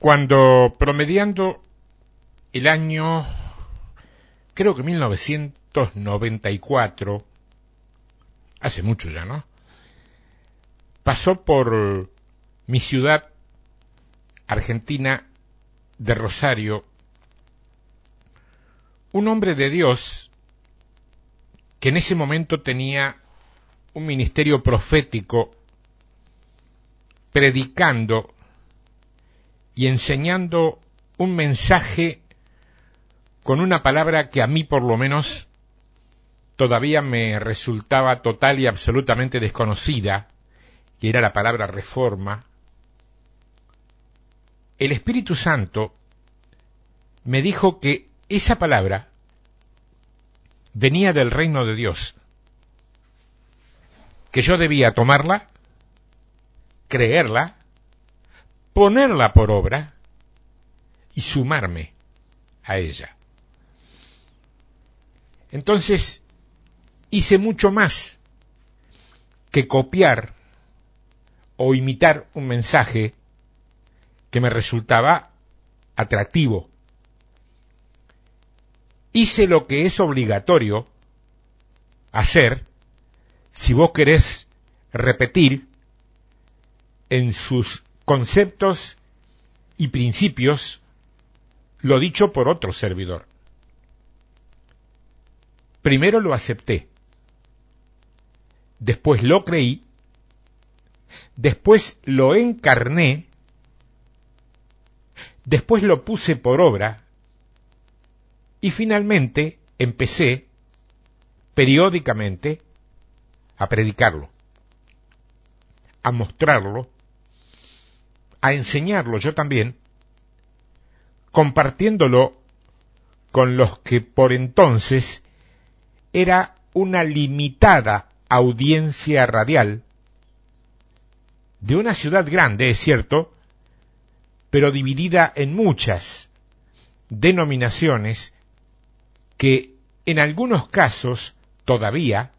Cuando promediando el año, creo que 1994, hace mucho ya, ¿no? Pasó por mi ciudad argentina de Rosario un hombre de Dios que en ese momento tenía un ministerio profético predicando y enseñando un mensaje con una palabra que a mí por lo menos todavía me resultaba total y absolutamente desconocida, que era la palabra reforma, el Espíritu Santo me dijo que esa palabra venía del reino de Dios, que yo debía tomarla, creerla, ponerla por obra y sumarme a ella. Entonces hice mucho más que copiar o imitar un mensaje que me resultaba atractivo. Hice lo que es obligatorio hacer si vos querés repetir en sus conceptos y principios lo dicho por otro servidor. Primero lo acepté, después lo creí, después lo encarné, después lo puse por obra. Y finalmente empecé periódicamente a predicarlo, a mostrarlo, a enseñarlo yo también, compartiéndolo con los que por entonces era una limitada audiencia radial de una ciudad grande, es cierto, pero dividida en muchas denominaciones que en algunos casos todavía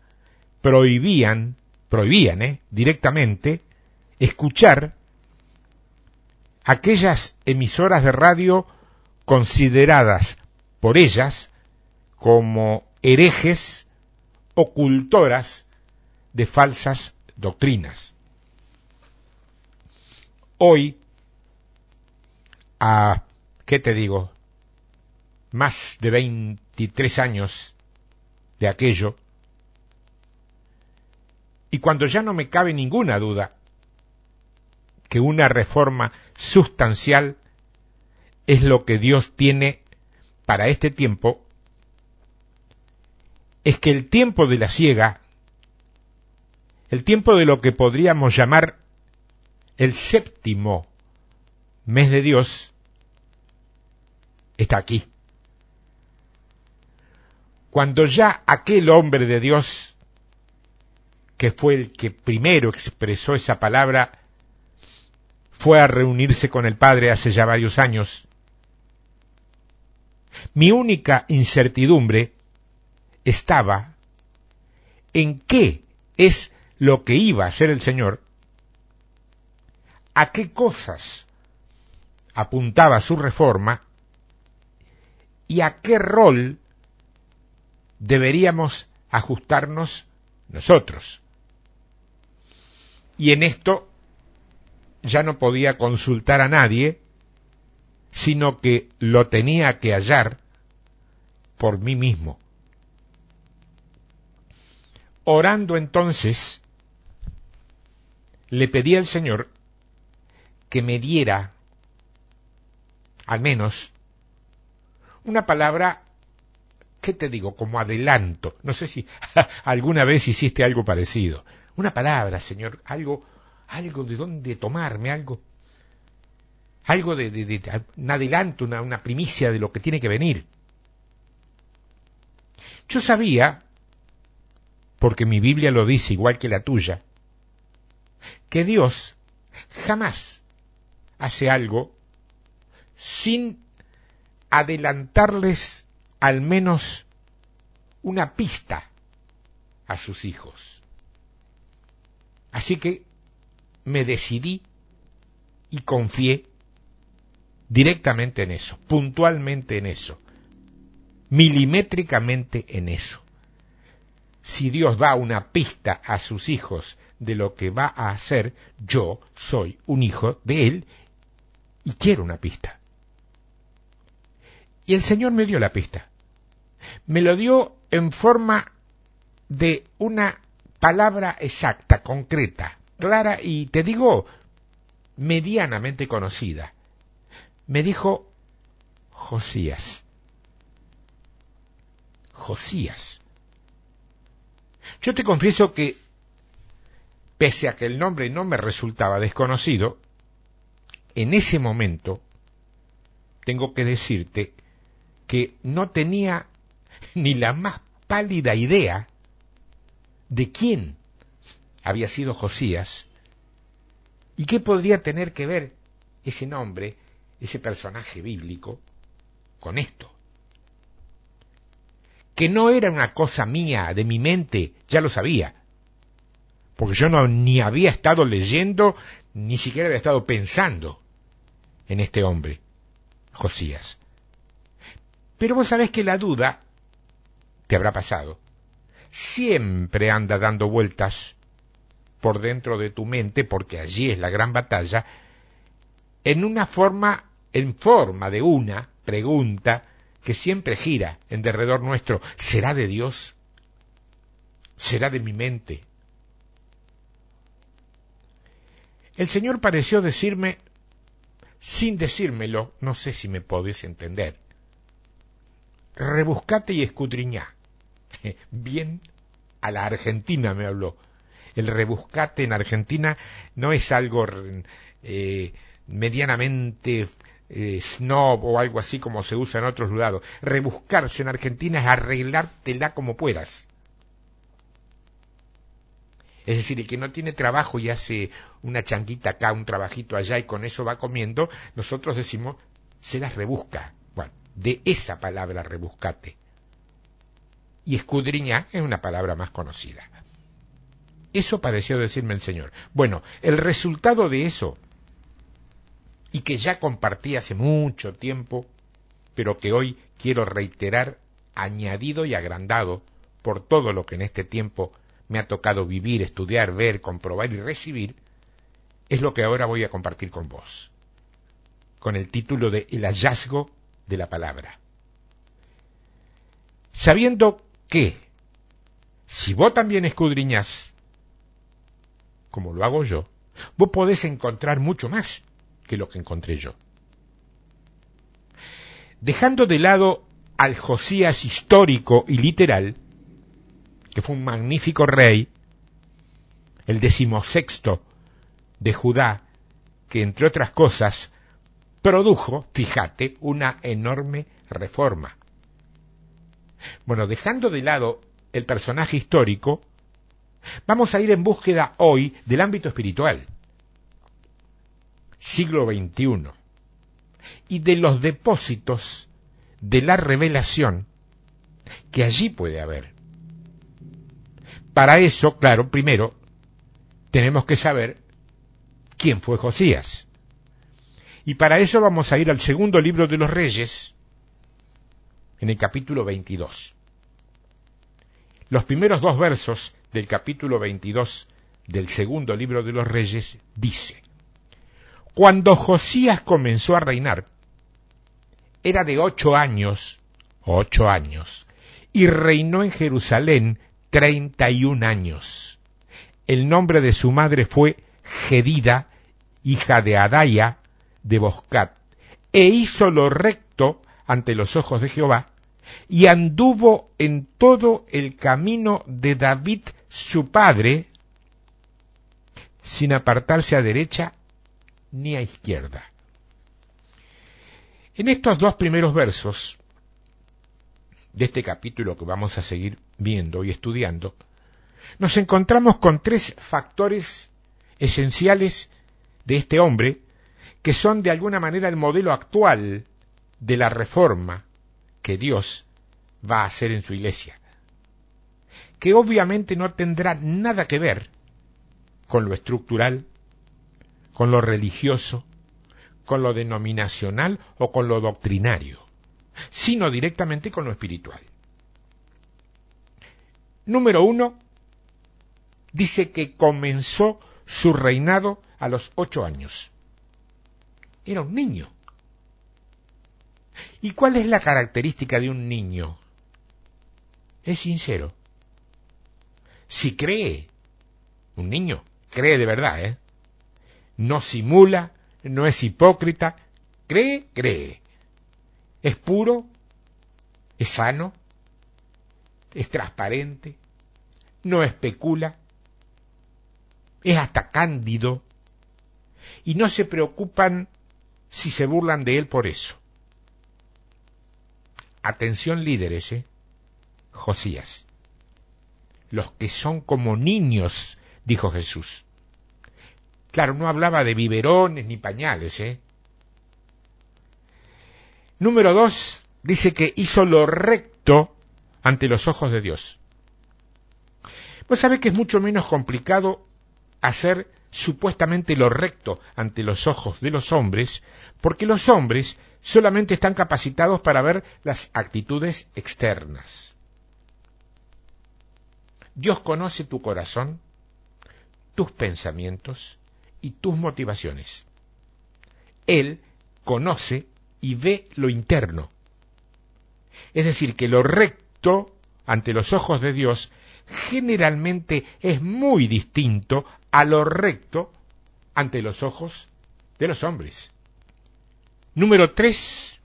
prohibían, prohibían ¿eh? directamente escuchar aquellas emisoras de radio consideradas por ellas como herejes ocultoras de falsas doctrinas. Hoy, a, ¿qué te digo? Más de 23 años de aquello, y cuando ya no me cabe ninguna duda que una reforma sustancial es lo que Dios tiene para este tiempo, es que el tiempo de la ciega, el tiempo de lo que podríamos llamar el séptimo mes de Dios, está aquí. Cuando ya aquel hombre de Dios, que fue el que primero expresó esa palabra, fue a reunirse con el Padre hace ya varios años, mi única incertidumbre estaba en qué es lo que iba a hacer el Señor, a qué cosas apuntaba su reforma y a qué rol deberíamos ajustarnos nosotros. Y en esto ya no podía consultar a nadie, sino que lo tenía que hallar por mí mismo. Orando entonces, le pedí al Señor que me diera al menos una palabra, ¿qué te digo? Como adelanto. No sé si alguna vez hiciste algo parecido. Una palabra, Señor, algo, algo de dónde tomarme, algo, algo de, un adelanto, una primicia de lo que tiene que venir. Yo sabía porque mi Biblia lo dice igual que la tuya, que Dios jamás hace algo sin adelantarles al menos una pista a sus hijos. Así que me decidí y confié directamente en eso, puntualmente en eso, milimétricamente en eso. Si Dios da una pista a sus hijos de lo que va a hacer, yo soy un hijo de Él y quiero una pista. Y el Señor me dio la pista. Me lo dio en forma de una palabra exacta, concreta, clara y, te digo, medianamente conocida. Me dijo Josías. Josías. Yo te confieso que, pese a que el nombre no me resultaba desconocido, en ese momento tengo que decirte que no tenía ni la más pálida idea de quién había sido Josías y qué podría tener que ver ese nombre, ese personaje bíblico, con esto. Que no era una cosa mía, de mi mente, ya lo sabía, porque yo no ni había estado leyendo, ni siquiera había estado pensando en este hombre, Josías. Pero vos sabés que la duda te habrá pasado. Siempre anda dando vueltas por dentro de tu mente, porque allí es la gran batalla, en una forma, en forma de una pregunta que siempre gira en derredor nuestro. ¿Será de Dios? ¿Será de mi mente? El Señor pareció decirme, sin decírmelo, no sé si me podés entender. Rebuscate y escudriñá. Bien a la Argentina me habló. El rebuscate en Argentina no es algo eh, medianamente eh, snob o algo así como se usa en otros lados. Rebuscarse en Argentina es arreglártela como puedas. Es decir, el que no tiene trabajo y hace una changuita acá, un trabajito allá y con eso va comiendo, nosotros decimos, se las rebusca. Bueno, de esa palabra rebuscate. Y escudriña es una palabra más conocida. Eso pareció decirme el Señor. Bueno, el resultado de eso, y que ya compartí hace mucho tiempo, pero que hoy quiero reiterar, añadido y agrandado por todo lo que en este tiempo me ha tocado vivir, estudiar, ver, comprobar y recibir, es lo que ahora voy a compartir con vos, con el título de El hallazgo de la palabra. Sabiendo que, si vos también escudriñás, como lo hago yo, vos podés encontrar mucho más que lo que encontré yo. Dejando de lado al Josías histórico y literal, que fue un magnífico rey, el decimosexto de Judá, que entre otras cosas produjo, fíjate, una enorme reforma. Bueno, dejando de lado el personaje histórico, vamos a ir en búsqueda hoy del ámbito espiritual, siglo XXI, y de los depósitos de la revelación que allí puede haber. Para eso, claro, primero tenemos que saber quién fue Josías. Y para eso vamos a ir al segundo libro de los reyes, en el capítulo 22. Los primeros dos versos del capítulo 22 del segundo libro de los reyes dice, Cuando Josías comenzó a reinar, era de ocho años, ocho años, y reinó en Jerusalén treinta y un años. El nombre de su madre fue Gedida, hija de Adaya de Boscat, e hizo lo recto ante los ojos de Jehová, y anduvo en todo el camino de David su padre, sin apartarse a derecha ni a izquierda. En estos dos primeros versos de este capítulo que vamos a seguir viendo y estudiando, nos encontramos con tres factores esenciales de este hombre que son de alguna manera el modelo actual de la reforma que Dios va a hacer en su iglesia, que obviamente no tendrá nada que ver con lo estructural, con lo religioso, con lo denominacional o con lo doctrinario, sino directamente con lo espiritual. Número uno, dice que comenzó su reinado a los ocho años. Era un niño. ¿Y cuál es la característica de un niño? Es sincero. Si cree, un niño cree de verdad, ¿eh? No simula, no es hipócrita, cree, cree. Es puro, es sano, es transparente, no especula, es hasta cándido, y no se preocupan si se burlan de él por eso. Atención líderes, ¿eh? Josías. Los que son como niños, dijo Jesús. Claro, no hablaba de biberones ni pañales, ¿eh? Número dos, dice que hizo lo recto ante los ojos de Dios. Pues sabe que es mucho menos complicado hacer supuestamente lo recto ante los ojos de los hombres, porque los hombres solamente están capacitados para ver las actitudes externas. Dios conoce tu corazón, tus pensamientos y tus motivaciones. Él conoce y ve lo interno. Es decir, que lo recto ante los ojos de Dios generalmente es muy distinto a lo recto ante los ojos de los hombres. Número 3.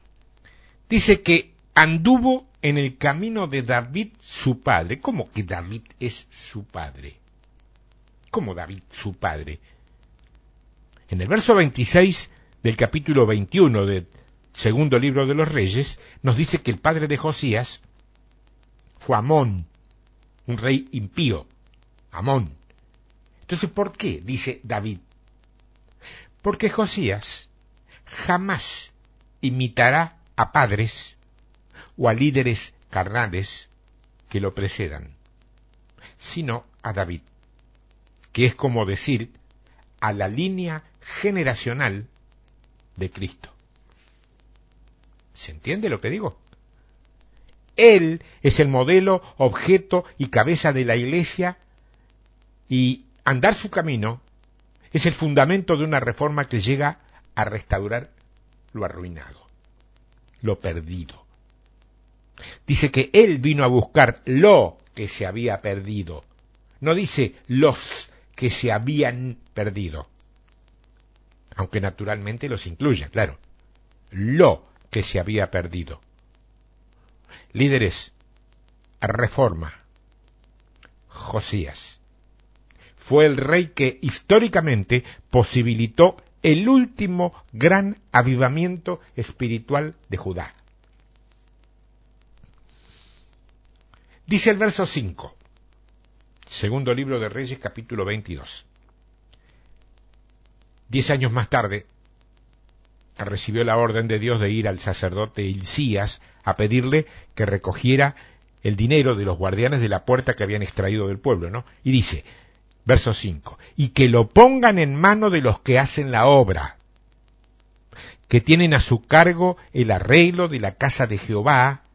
Dice que anduvo en el camino de David su padre. ¿Cómo que David es su padre? ¿Cómo David su padre? En el verso 26 del capítulo 21 del segundo libro de los reyes nos dice que el padre de Josías fue Amón, un rey impío, Amón. Entonces, ¿por qué? dice David. Porque Josías jamás imitará a padres o a líderes carnales que lo precedan, sino a David, que es como decir a la línea generacional de Cristo. ¿Se entiende lo que digo? Él es el modelo, objeto y cabeza de la Iglesia y andar su camino es el fundamento de una reforma que llega a restaurar lo arruinado, lo perdido. Dice que Él vino a buscar lo que se había perdido. No dice los que se habían perdido. Aunque naturalmente los incluya, claro. Lo que se había perdido. Líderes, reforma. Josías. Fue el rey que históricamente posibilitó el último gran avivamiento espiritual de Judá. Dice el verso 5, segundo libro de Reyes capítulo 22. Diez años más tarde, recibió la orden de Dios de ir al sacerdote Hilcías a pedirle que recogiera el dinero de los guardianes de la puerta que habían extraído del pueblo, ¿no? Y dice, verso 5, y que lo pongan en mano de los que hacen la obra, que tienen a su cargo el arreglo de la casa de Jehová,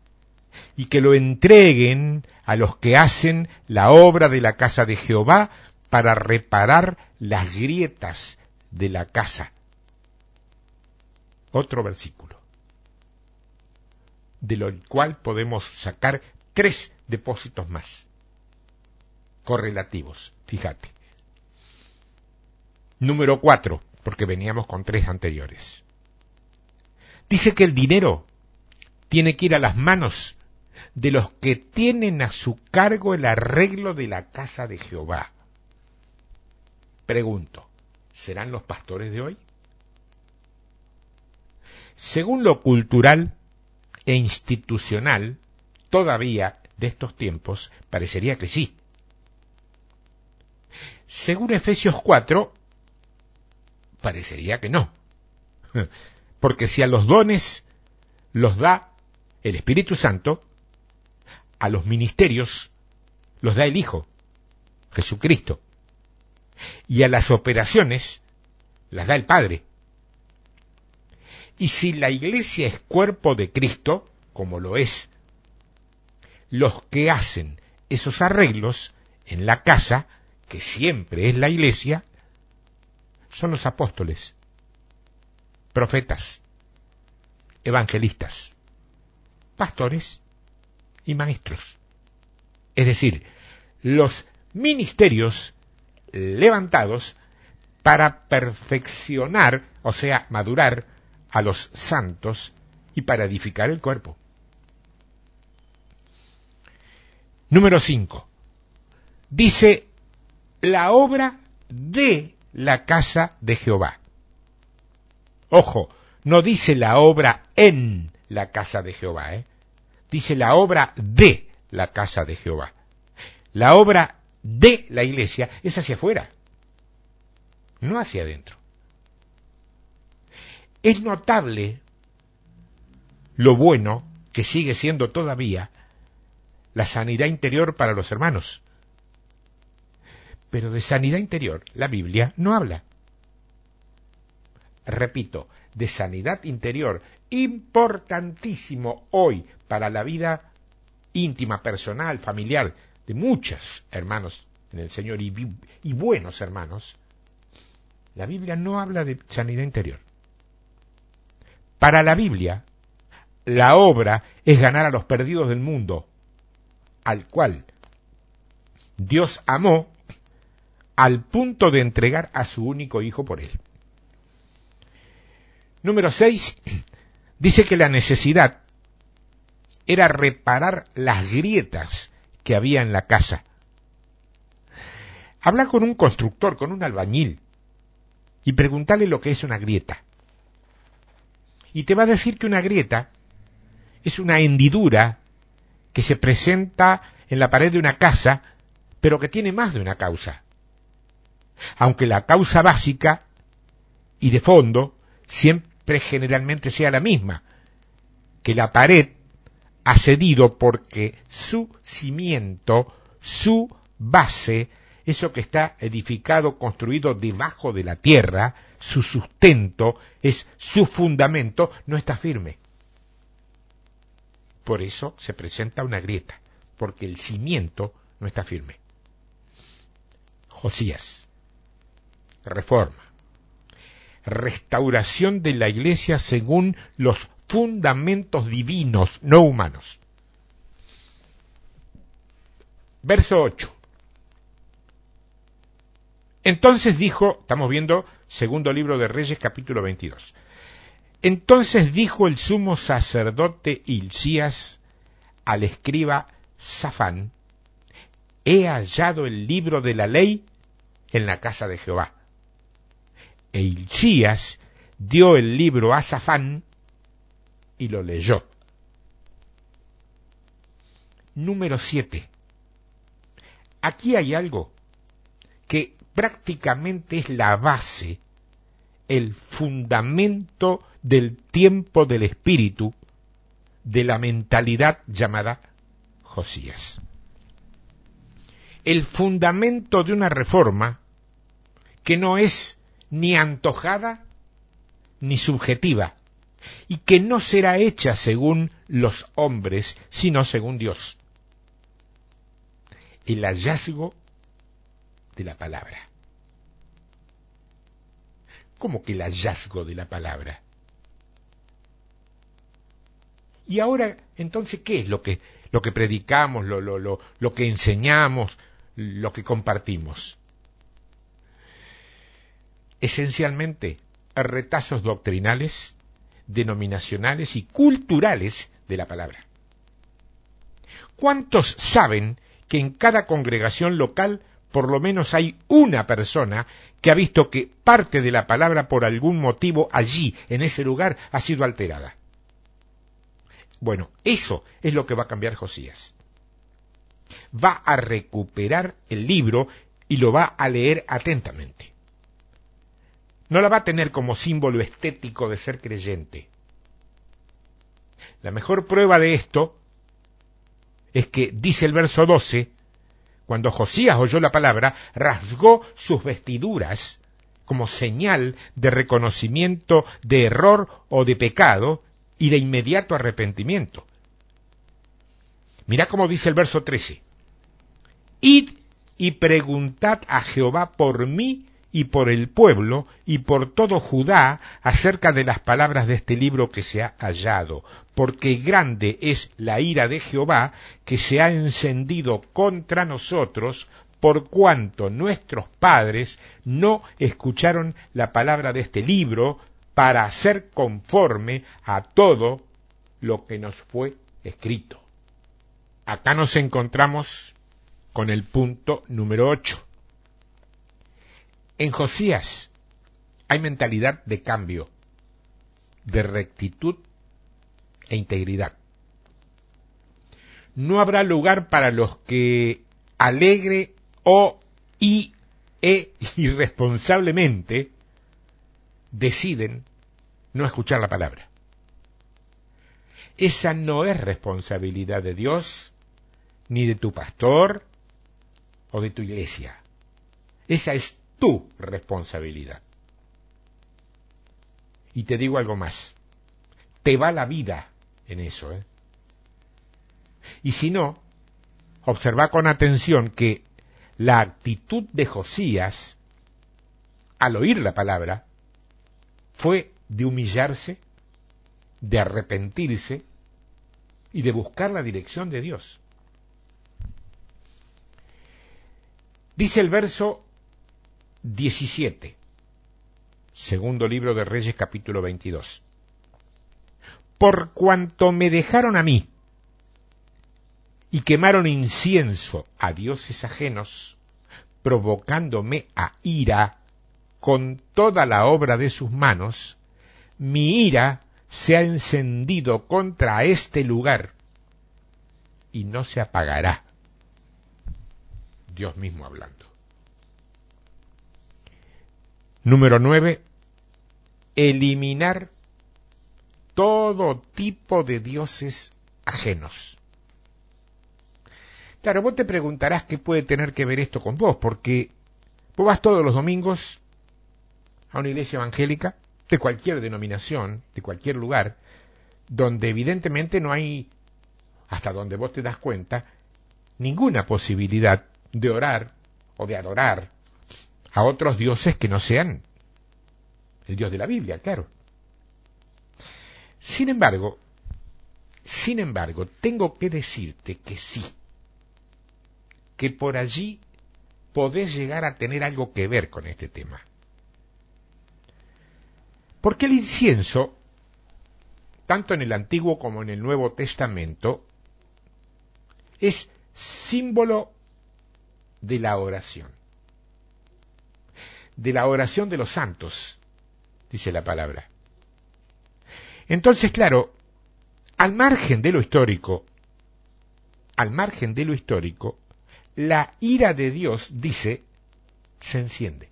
y que lo entreguen a los que hacen la obra de la casa de Jehová para reparar las grietas de la casa otro versículo, de lo cual podemos sacar tres depósitos más, correlativos, fíjate. Número cuatro, porque veníamos con tres anteriores. Dice que el dinero tiene que ir a las manos de los que tienen a su cargo el arreglo de la casa de Jehová. Pregunto, ¿serán los pastores de hoy? Según lo cultural e institucional, todavía de estos tiempos, parecería que sí. Según Efesios 4, parecería que no. Porque si a los dones los da el Espíritu Santo, a los ministerios los da el Hijo, Jesucristo, y a las operaciones las da el Padre. Y si la iglesia es cuerpo de Cristo, como lo es, los que hacen esos arreglos en la casa, que siempre es la iglesia, son los apóstoles, profetas, evangelistas, pastores y maestros. Es decir, los ministerios levantados para perfeccionar, o sea, madurar a los santos y para edificar el cuerpo. Número 5. Dice la obra de la casa de Jehová. Ojo, no dice la obra en la casa de Jehová, ¿eh? Dice la obra de la casa de Jehová. La obra de la iglesia es hacia afuera, no hacia adentro. Es notable lo bueno que sigue siendo todavía la sanidad interior para los hermanos. Pero de sanidad interior la Biblia no habla. Repito, de sanidad interior, importantísimo hoy para la vida íntima, personal, familiar de muchos hermanos en el Señor y, y buenos hermanos, la Biblia no habla de sanidad interior. Para la Biblia, la obra es ganar a los perdidos del mundo, al cual Dios amó al punto de entregar a su único hijo por él. Número 6 dice que la necesidad era reparar las grietas que había en la casa. Habla con un constructor, con un albañil, y pregúntale lo que es una grieta. Y te va a decir que una grieta es una hendidura que se presenta en la pared de una casa, pero que tiene más de una causa. Aunque la causa básica y de fondo siempre generalmente sea la misma, que la pared ha cedido porque su cimiento, su base, eso que está edificado, construido debajo de la tierra, su sustento, es su fundamento, no está firme. Por eso se presenta una grieta, porque el cimiento no está firme. Josías. Reforma. Restauración de la iglesia según los fundamentos divinos, no humanos. Verso 8. Entonces dijo, estamos viendo segundo libro de Reyes capítulo 22. Entonces dijo el sumo sacerdote Hilcías al escriba Safán, he hallado el libro de la ley en la casa de Jehová. E Hilcías dio el libro a Safán y lo leyó. Número 7. Aquí hay algo que prácticamente es la base, el fundamento del tiempo del espíritu, de la mentalidad llamada Josías. El fundamento de una reforma que no es ni antojada ni subjetiva, y que no será hecha según los hombres, sino según Dios. El hallazgo de la palabra. ¿Cómo que el hallazgo de la palabra? Y ahora, entonces, ¿qué es lo que, lo que predicamos, lo, lo, lo, lo que enseñamos, lo que compartimos? Esencialmente, retazos doctrinales, denominacionales y culturales de la palabra. ¿Cuántos saben que en cada congregación local por lo menos hay una persona que ha visto que parte de la palabra por algún motivo allí, en ese lugar, ha sido alterada? Bueno, eso es lo que va a cambiar Josías. Va a recuperar el libro y lo va a leer atentamente no la va a tener como símbolo estético de ser creyente. La mejor prueba de esto es que dice el verso 12, cuando Josías oyó la palabra, rasgó sus vestiduras como señal de reconocimiento de error o de pecado y de inmediato arrepentimiento. Mira cómo dice el verso 13. Id y preguntad a Jehová por mí y por el pueblo y por todo Judá acerca de las palabras de este libro que se ha hallado, porque grande es la ira de Jehová que se ha encendido contra nosotros, por cuanto nuestros padres no escucharon la palabra de este libro para hacer conforme a todo lo que nos fue escrito. Acá nos encontramos con el punto número 8. En Josías hay mentalidad de cambio, de rectitud e integridad. No habrá lugar para los que alegre o e irresponsablemente deciden no escuchar la palabra. Esa no es responsabilidad de Dios, ni de tu pastor o de tu iglesia. Esa es tu responsabilidad. Y te digo algo más. Te va la vida en eso. ¿eh? Y si no, observa con atención que la actitud de Josías al oír la palabra fue de humillarse, de arrepentirse y de buscar la dirección de Dios. Dice el verso 17. Segundo libro de Reyes capítulo 22. Por cuanto me dejaron a mí y quemaron incienso a dioses ajenos, provocándome a ira con toda la obra de sus manos, mi ira se ha encendido contra este lugar y no se apagará. Dios mismo hablando. Número 9. Eliminar todo tipo de dioses ajenos. Claro, vos te preguntarás qué puede tener que ver esto con vos, porque vos vas todos los domingos a una iglesia evangélica de cualquier denominación, de cualquier lugar, donde evidentemente no hay, hasta donde vos te das cuenta, ninguna posibilidad de orar o de adorar a otros dioses que no sean el Dios de la Biblia, claro. Sin embargo, sin embargo, tengo que decirte que sí, que por allí podés llegar a tener algo que ver con este tema. Porque el incienso, tanto en el Antiguo como en el Nuevo Testamento, es símbolo de la oración de la oración de los santos, dice la palabra. Entonces, claro, al margen de lo histórico, al margen de lo histórico, la ira de Dios, dice, se enciende.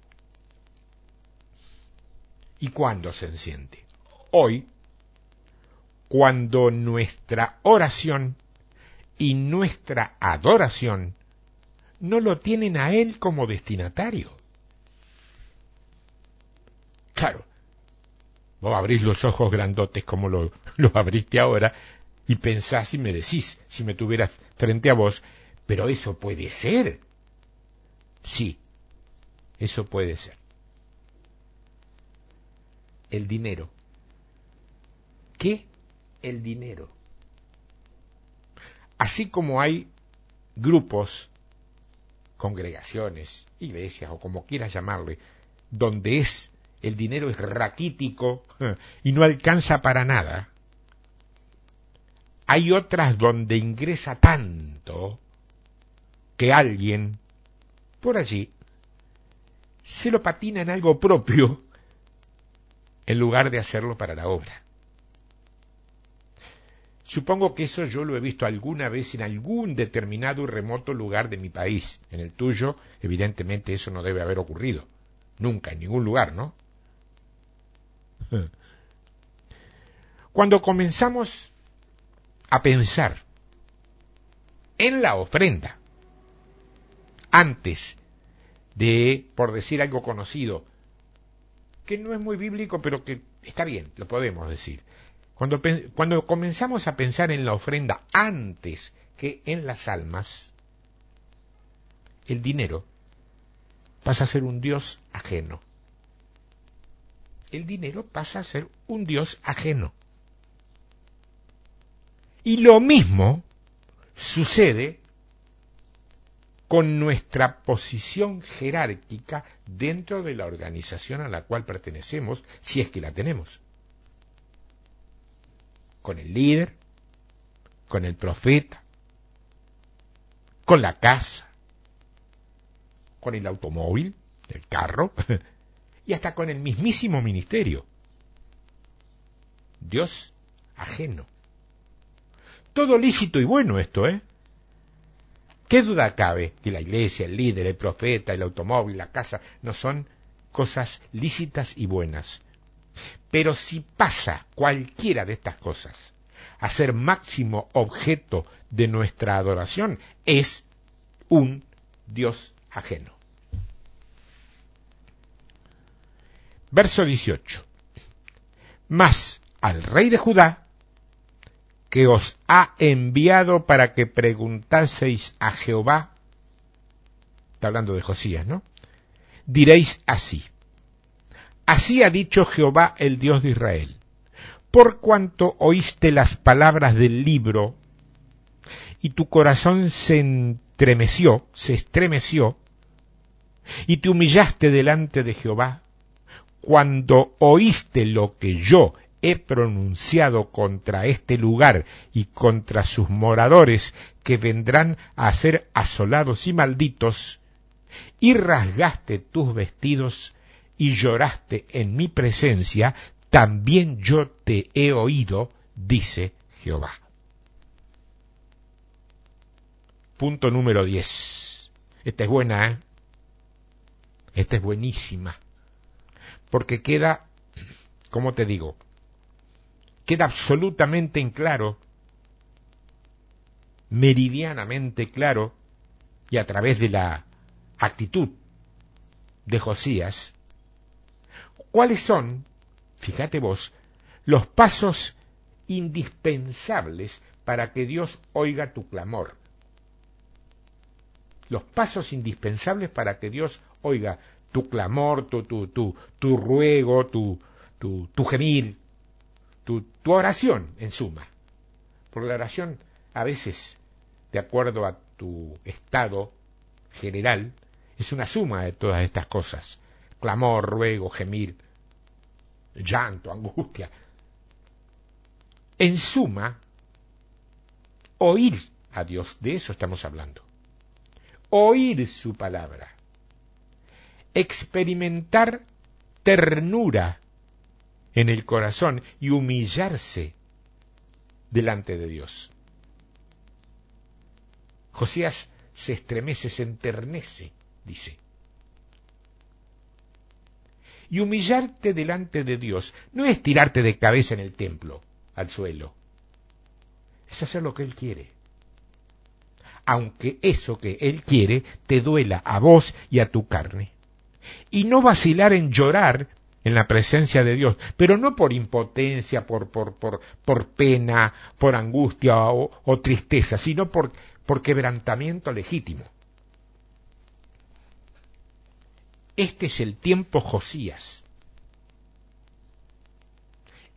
¿Y cuándo se enciende? Hoy, cuando nuestra oración y nuestra adoración no lo tienen a Él como destinatario. Claro, vos abrís los ojos grandotes como lo, abriste ahora y pensás y me decís, si me tuvieras frente a vos, pero eso puede ser. Sí, eso puede ser. El dinero. ¿Qué? El dinero. Así como hay grupos, congregaciones, iglesias o como quieras llamarle, donde es el dinero es raquítico eh, y no alcanza para nada. Hay otras donde ingresa tanto que alguien por allí se lo patina en algo propio en lugar de hacerlo para la obra. Supongo que eso yo lo he visto alguna vez en algún determinado y remoto lugar de mi país. En el tuyo, evidentemente, eso no debe haber ocurrido. Nunca, en ningún lugar, ¿no? Cuando comenzamos a pensar en la ofrenda, antes de, por decir algo conocido, que no es muy bíblico, pero que está bien, lo podemos decir. Cuando, comenzamos a pensar en la ofrenda antes que en las almas, el dinero pasa a ser un Dios ajeno. El dinero pasa a ser un Dios ajeno. Y lo mismo sucede con nuestra posición jerárquica dentro de la organización a la cual pertenecemos, si es que la tenemos con el líder, con el profeta, con la casa, con el automóvil, el carro, y hasta con el mismísimo ministerio. Dios ajeno. Todo lícito y bueno esto, ¿eh? ¿Qué duda cabe que la iglesia, el líder, el profeta, el automóvil, la casa no son cosas lícitas y buenas? Pero si pasa cualquiera de estas cosas a ser máximo objeto de nuestra adoración, es un Dios ajeno. Verso 18. Mas al rey de Judá, que os ha enviado para que preguntaseis a Jehová, está hablando de Josías, ¿no? Diréis así, Así ha dicho Jehová el Dios de Israel. Por cuanto oíste las palabras del libro y tu corazón se entremeció, se estremeció, y te humillaste delante de Jehová, cuando oíste lo que yo he pronunciado contra este lugar y contra sus moradores que vendrán a ser asolados y malditos, y rasgaste tus vestidos y lloraste en mi presencia, también yo te he oído, dice Jehová. Punto número 10. Esta es buena, ¿eh? Esta es buenísima. Porque queda, como te digo, queda absolutamente en claro, meridianamente claro, y a través de la actitud de Josías, ¿Cuáles son, fíjate vos, los pasos indispensables para que Dios oiga tu clamor? Los pasos indispensables para que Dios oiga tu clamor, tu, tu, tu, tu ruego, tu, tu, tu gemir, tu, tu oración, en suma. Porque la oración a veces, de acuerdo a tu estado general, es una suma de todas estas cosas clamor, ruego, gemir, llanto, angustia. En suma, oír a Dios, de eso estamos hablando. Oír su palabra. Experimentar ternura en el corazón y humillarse delante de Dios. Josías se estremece, se enternece, dice. Y humillarte delante de Dios no es tirarte de cabeza en el templo, al suelo. Es hacer lo que Él quiere. Aunque eso que Él quiere te duela a vos y a tu carne. Y no vacilar en llorar en la presencia de Dios, pero no por impotencia, por, por, por, por pena, por angustia o, tristeza, sino por, por quebrantamiento legítimo. Este es el tiempo Josías.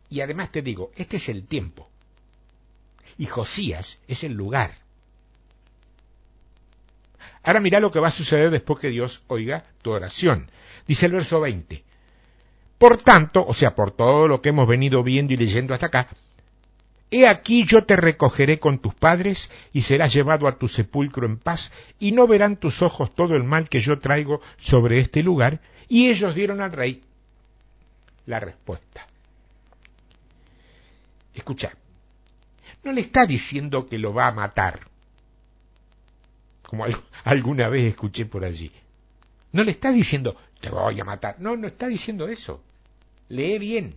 Y además te digo, este es el tiempo. Y Josías es el lugar. Ahora mira lo que va a suceder después que Dios oiga tu oración. Dice el verso 20. Por tanto, o sea, por todo lo que hemos venido viendo y leyendo hasta acá, He aquí yo te recogeré con tus padres y serás llevado a tu sepulcro en paz y no verán tus ojos todo el mal que yo traigo sobre este lugar. Y ellos dieron al rey la respuesta. Escucha, no le está diciendo que lo va a matar, como alguna vez escuché por allí. No le está diciendo, te voy a matar. No, no está diciendo eso. Lee bien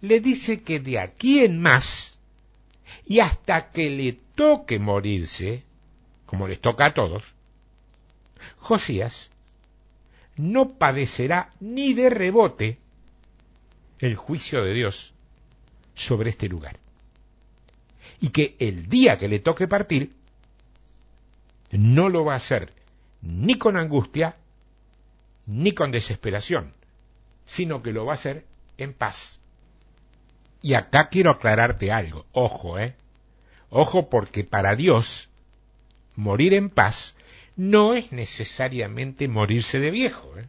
le dice que de aquí en más, y hasta que le toque morirse, como les toca a todos, Josías no padecerá ni de rebote el juicio de Dios sobre este lugar. Y que el día que le toque partir, no lo va a hacer ni con angustia, ni con desesperación, sino que lo va a hacer en paz. Y acá quiero aclararte algo, ojo, ¿eh? Ojo porque para Dios morir en paz no es necesariamente morirse de viejo. ¿eh?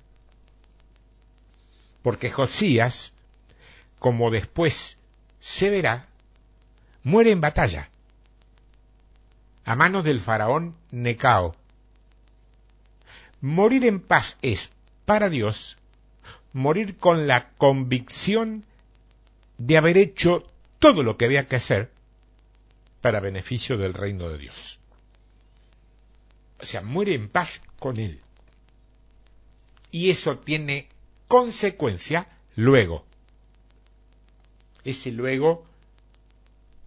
Porque Josías, como después se verá, muere en batalla, a manos del faraón Necao. Morir en paz es, para Dios, morir con la convicción de haber hecho todo lo que había que hacer para beneficio del reino de Dios. O sea, muere en paz con Él. Y eso tiene consecuencia luego. Ese luego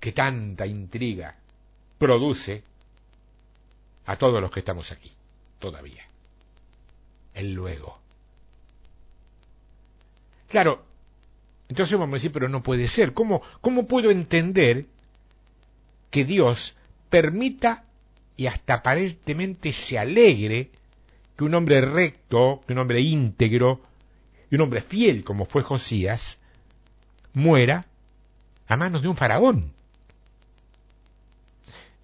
que tanta intriga produce a todos los que estamos aquí, todavía. El luego. Claro, entonces vamos a decir, pero no puede ser. ¿Cómo, cómo puedo entender que Dios permita y hasta aparentemente se alegre que un hombre recto, que un hombre íntegro, y un hombre fiel como fue Josías, muera a manos de un faraón.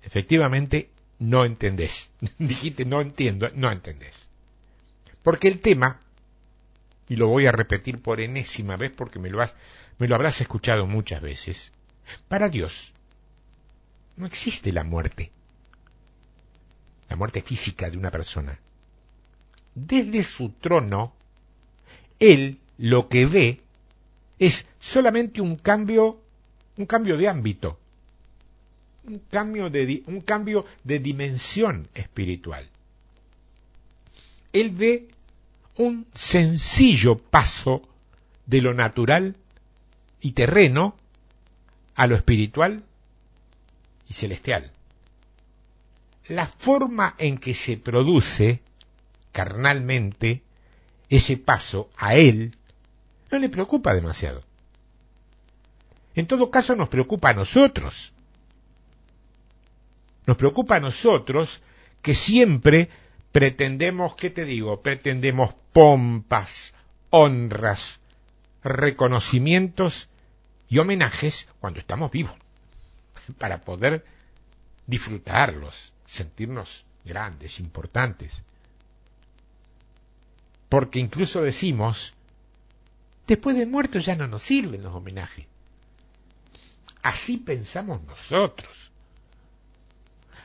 Efectivamente, no entendés. Dijiste, no entiendo, no entendés. Porque el tema, y lo voy a repetir por enésima vez porque me lo, has, me lo habrás escuchado muchas veces, para Dios no existe la muerte la muerte física de una persona. Desde su trono, él lo que ve es solamente un cambio, un cambio de ámbito, un cambio de, un cambio de dimensión espiritual. Él ve un sencillo paso de lo natural y terreno a lo espiritual y celestial la forma en que se produce carnalmente ese paso a él no le preocupa demasiado. En todo caso nos preocupa a nosotros. Nos preocupa a nosotros que siempre pretendemos, ¿qué te digo? Pretendemos pompas, honras, reconocimientos y homenajes cuando estamos vivos, para poder disfrutarlos sentirnos grandes, importantes. Porque incluso decimos, después de muertos ya no nos sirven los homenajes. Así pensamos nosotros.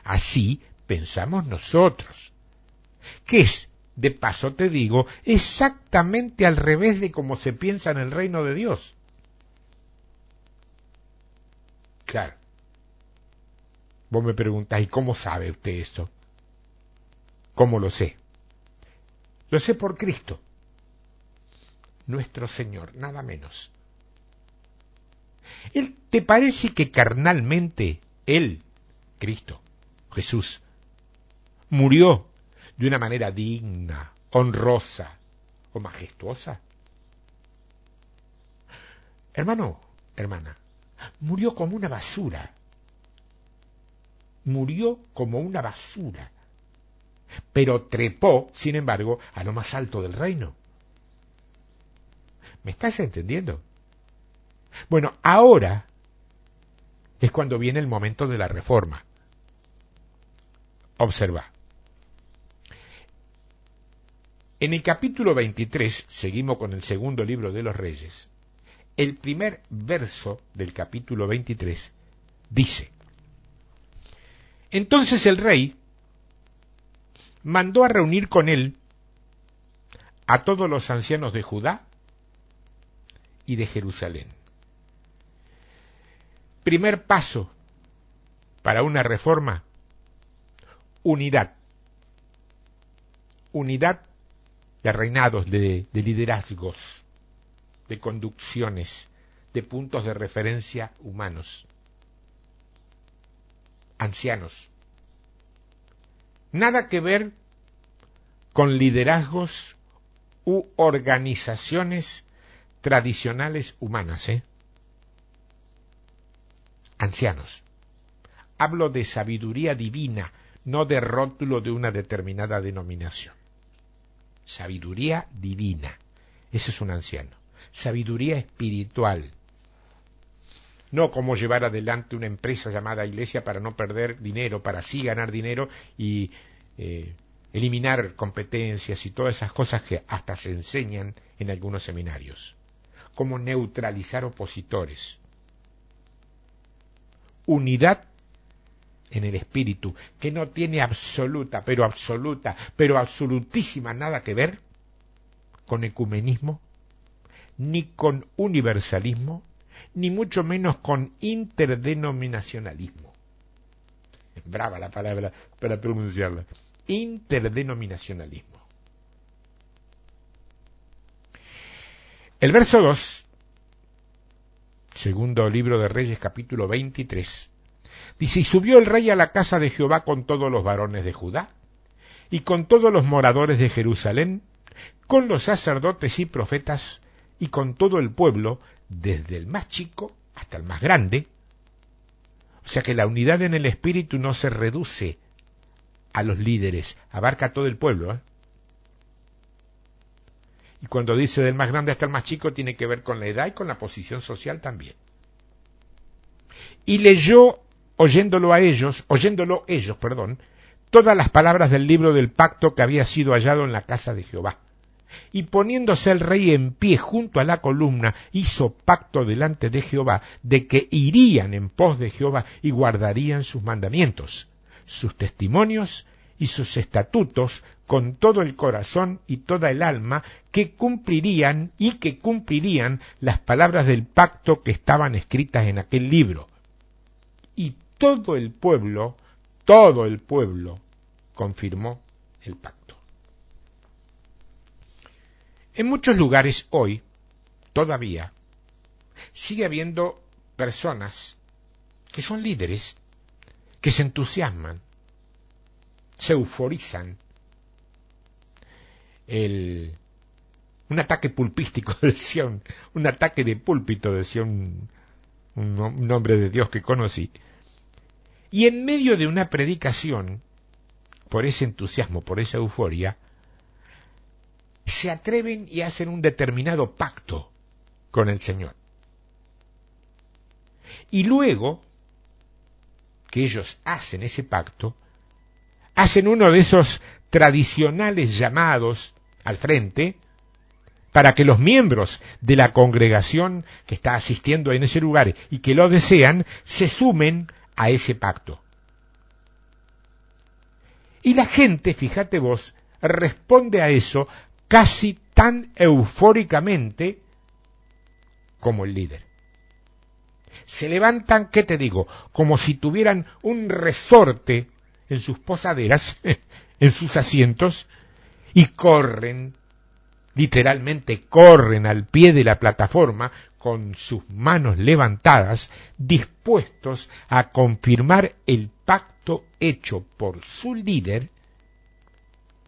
Así pensamos nosotros. Que es, de paso te digo, exactamente al revés de cómo se piensa en el reino de Dios. Claro. Vos me preguntáis, ¿cómo sabe usted eso? ¿Cómo lo sé? Lo sé por Cristo, nuestro Señor, nada menos. ¿Él, ¿Te parece que carnalmente Él, Cristo, Jesús, murió de una manera digna, honrosa o majestuosa? Hermano, hermana, murió como una basura murió como una basura, pero trepó, sin embargo, a lo más alto del reino. ¿Me estás entendiendo? Bueno, ahora es cuando viene el momento de la reforma. Observa. En el capítulo 23, seguimos con el segundo libro de los reyes, el primer verso del capítulo 23 dice, entonces el rey mandó a reunir con él a todos los ancianos de Judá y de Jerusalén. Primer paso para una reforma, unidad. Unidad de reinados, de, de liderazgos, de conducciones, de puntos de referencia humanos ancianos. Nada que ver con liderazgos u organizaciones tradicionales humanas, ¿eh? Ancianos. Hablo de sabiduría divina, no de rótulo de una determinada denominación. Sabiduría divina. Ese es un anciano. Sabiduría espiritual. No como llevar adelante una empresa llamada iglesia para no perder dinero, para así ganar dinero y eh, eliminar competencias y todas esas cosas que hasta se enseñan en algunos seminarios. Como neutralizar opositores. Unidad en el espíritu, que no tiene absoluta, pero absoluta, pero absolutísima nada que ver con ecumenismo, ni con universalismo, ni mucho menos con interdenominacionalismo. Brava la palabra para pronunciarla. Interdenominacionalismo. El verso 2, segundo libro de Reyes capítulo 23, dice, y subió el rey a la casa de Jehová con todos los varones de Judá, y con todos los moradores de Jerusalén, con los sacerdotes y profetas, y con todo el pueblo, desde el más chico hasta el más grande. O sea que la unidad en el espíritu no se reduce a los líderes, abarca todo el pueblo. ¿eh? Y cuando dice del más grande hasta el más chico, tiene que ver con la edad y con la posición social también. Y leyó, oyéndolo a ellos, oyéndolo ellos, perdón, todas las palabras del libro del pacto que había sido hallado en la casa de Jehová y poniéndose el rey en pie junto a la columna, hizo pacto delante de Jehová de que irían en pos de Jehová y guardarían sus mandamientos, sus testimonios y sus estatutos con todo el corazón y toda el alma, que cumplirían y que cumplirían las palabras del pacto que estaban escritas en aquel libro. Y todo el pueblo, todo el pueblo, confirmó el pacto. En muchos lugares hoy, todavía, sigue habiendo personas que son líderes, que se entusiasman, se euforizan. El, un ataque pulpístico, decía un, un ataque de púlpito, decía un, un nombre de Dios que conocí. Y en medio de una predicación, por ese entusiasmo, por esa euforia, se atreven y hacen un determinado pacto con el Señor. Y luego que ellos hacen ese pacto, hacen uno de esos tradicionales llamados al frente para que los miembros de la congregación que está asistiendo en ese lugar y que lo desean se sumen a ese pacto. Y la gente, fíjate vos, responde a eso casi tan eufóricamente como el líder. Se levantan, ¿qué te digo? Como si tuvieran un resorte en sus posaderas, en sus asientos, y corren, literalmente corren al pie de la plataforma con sus manos levantadas, dispuestos a confirmar el pacto hecho por su líder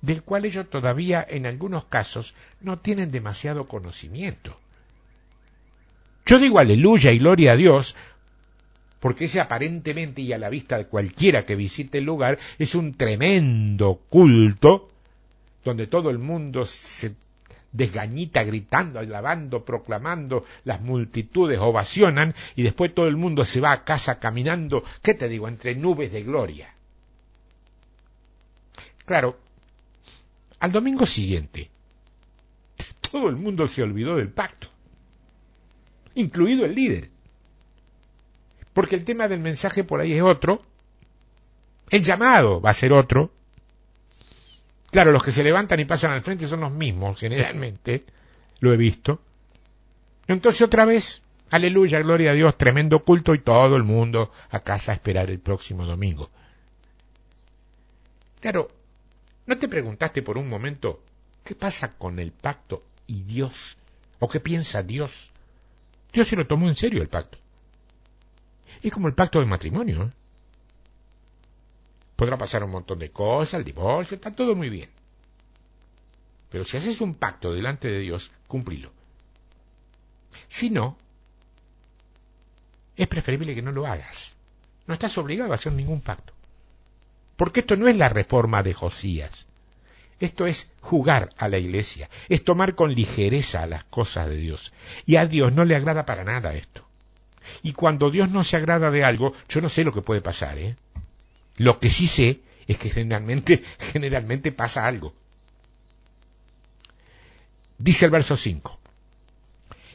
del cual ellos todavía en algunos casos no tienen demasiado conocimiento. Yo digo aleluya y gloria a Dios, porque ese aparentemente y a la vista de cualquiera que visite el lugar es un tremendo culto donde todo el mundo se desgañita gritando, alabando, proclamando, las multitudes ovacionan y después todo el mundo se va a casa caminando, ¿qué te digo?, entre nubes de gloria. Claro, al domingo siguiente, todo el mundo se olvidó del pacto, incluido el líder. Porque el tema del mensaje por ahí es otro, el llamado va a ser otro. Claro, los que se levantan y pasan al frente son los mismos, generalmente, lo he visto. Entonces otra vez, aleluya, gloria a Dios, tremendo culto y todo el mundo a casa a esperar el próximo domingo. Claro, ¿No te preguntaste por un momento qué pasa con el pacto y Dios? ¿O qué piensa Dios? Dios se lo tomó en serio el pacto. Es como el pacto de matrimonio. ¿eh? Podrá pasar un montón de cosas, el divorcio, está todo muy bien. Pero si haces un pacto delante de Dios, cumplilo. Si no, es preferible que no lo hagas. No estás obligado a hacer ningún pacto. Porque esto no es la reforma de Josías. Esto es jugar a la iglesia, es tomar con ligereza las cosas de Dios. Y a Dios no le agrada para nada esto. Y cuando Dios no se agrada de algo, yo no sé lo que puede pasar, ¿eh? Lo que sí sé es que generalmente, generalmente pasa algo. Dice el verso 5.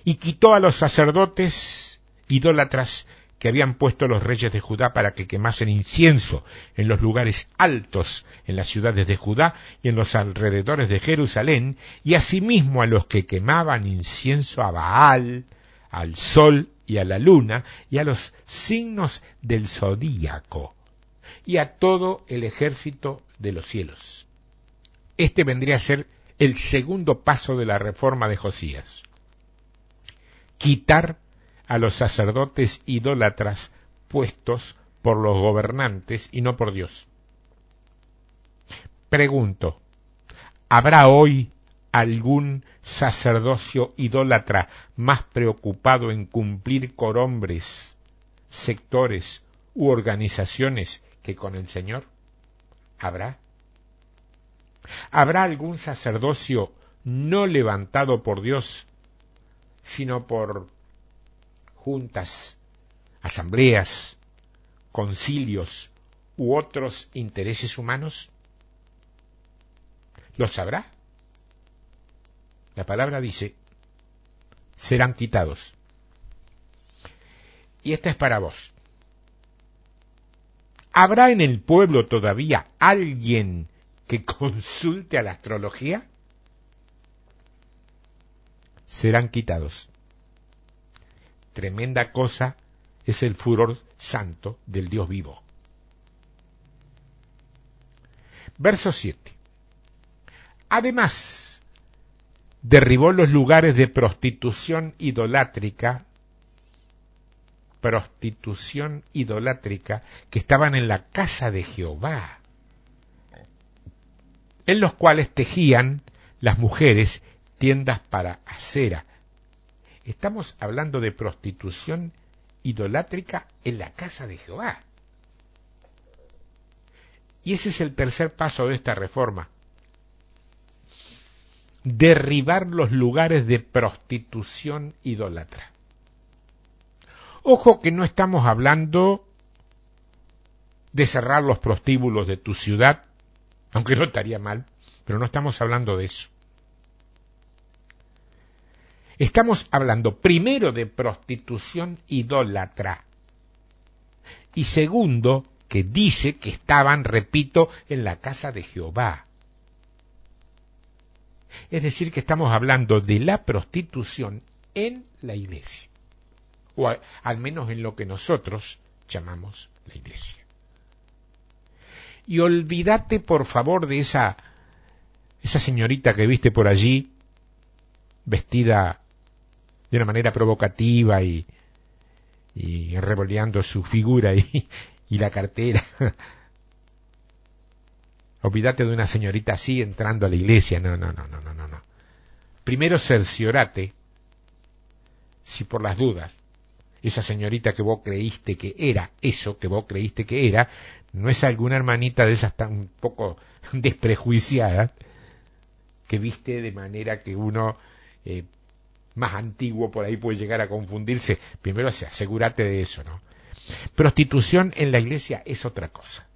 Y quitó a los sacerdotes idólatras que habían puesto los reyes de Judá para que quemasen incienso en los lugares altos en las ciudades de Judá y en los alrededores de Jerusalén, y asimismo a los que quemaban incienso a Baal, al sol y a la luna, y a los signos del zodíaco, y a todo el ejército de los cielos. Este vendría a ser el segundo paso de la reforma de Josías. Quitar a los sacerdotes idólatras puestos por los gobernantes y no por Dios. Pregunto, ¿habrá hoy algún sacerdocio idólatra más preocupado en cumplir con hombres, sectores u organizaciones que con el Señor? ¿Habrá? ¿Habrá algún sacerdocio no levantado por Dios, sino por juntas, asambleas, concilios u otros intereses humanos? ¿Lo sabrá? La palabra dice, serán quitados. Y esta es para vos. ¿Habrá en el pueblo todavía alguien que consulte a la astrología? Serán quitados. Tremenda cosa es el furor santo del Dios vivo. Verso 7. Además, derribó los lugares de prostitución idolátrica, prostitución idolátrica que estaban en la casa de Jehová, en los cuales tejían las mujeres tiendas para acera, Estamos hablando de prostitución idolátrica en la casa de Jehová. Y ese es el tercer paso de esta reforma. Derribar los lugares de prostitución idólatra. Ojo que no estamos hablando de cerrar los prostíbulos de tu ciudad, aunque no estaría mal, pero no estamos hablando de eso. Estamos hablando primero de prostitución idólatra y segundo que dice que estaban, repito, en la casa de Jehová. Es decir, que estamos hablando de la prostitución en la iglesia, o al menos en lo que nosotros llamamos la iglesia. Y olvídate, por favor, de esa, esa señorita que viste por allí, vestida de una manera provocativa y, y revoleando su figura y, y la cartera. Olvídate de una señorita así entrando a la iglesia. No, no, no, no, no, no. no. Primero cerciorate si por las dudas esa señorita que vos creíste que era eso que vos creíste que era, no es alguna hermanita de esas tan poco desprejuiciadas que viste de manera que uno eh, más antiguo por ahí puede llegar a confundirse. Primero asegúrate de eso, ¿no? Prostitución en la iglesia es otra cosa.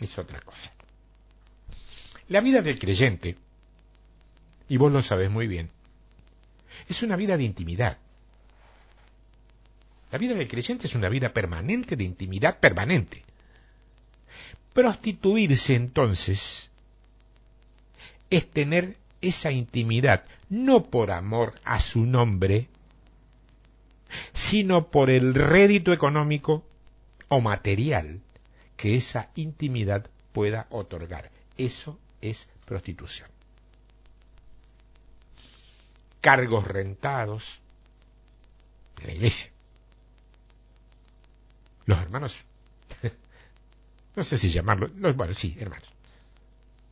Es otra cosa. La vida del creyente, y vos lo sabes muy bien, es una vida de intimidad. La vida del creyente es una vida permanente, de intimidad permanente. Prostituirse entonces es tener esa intimidad no por amor a su nombre, sino por el rédito económico o material que esa intimidad pueda otorgar. Eso es prostitución. Cargos rentados de la iglesia. Los hermanos, no sé si llamarlo, bueno, sí, hermanos,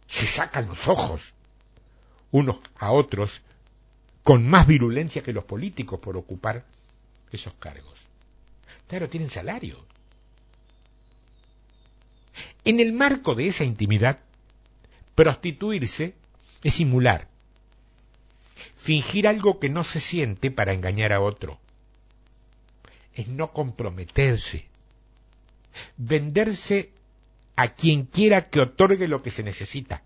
se sacan los ojos unos a otros con más virulencia que los políticos por ocupar esos cargos. Claro, tienen salario. En el marco de esa intimidad, prostituirse es simular, fingir algo que no se siente para engañar a otro, es no comprometerse, venderse a quien quiera que otorgue lo que se necesita.